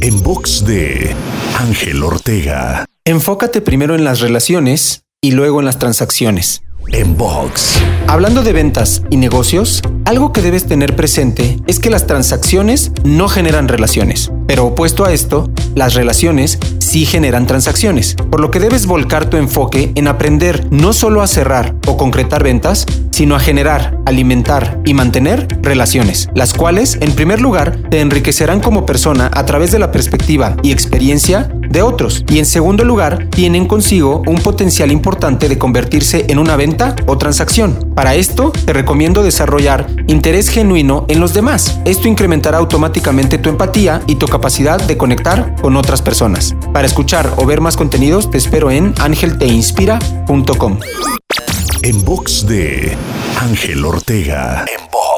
En box de Ángel Ortega. Enfócate primero en las relaciones y luego en las transacciones. En box. Hablando de ventas y negocios, algo que debes tener presente es que las transacciones no generan relaciones, pero opuesto a esto, las relaciones sí generan transacciones, por lo que debes volcar tu enfoque en aprender no solo a cerrar o concretar ventas, sino a generar, alimentar y mantener relaciones, las cuales, en primer lugar, te enriquecerán como persona a través de la perspectiva y experiencia de otros, y en segundo lugar, tienen consigo un potencial importante de convertirse en una venta o transacción. Para esto, te recomiendo desarrollar interés genuino en los demás. Esto incrementará automáticamente tu empatía y tu capacidad de conectar con otras personas. Escuchar o ver más contenidos, te espero en angelteinspira.com. En box de Ángel Ortega. En box.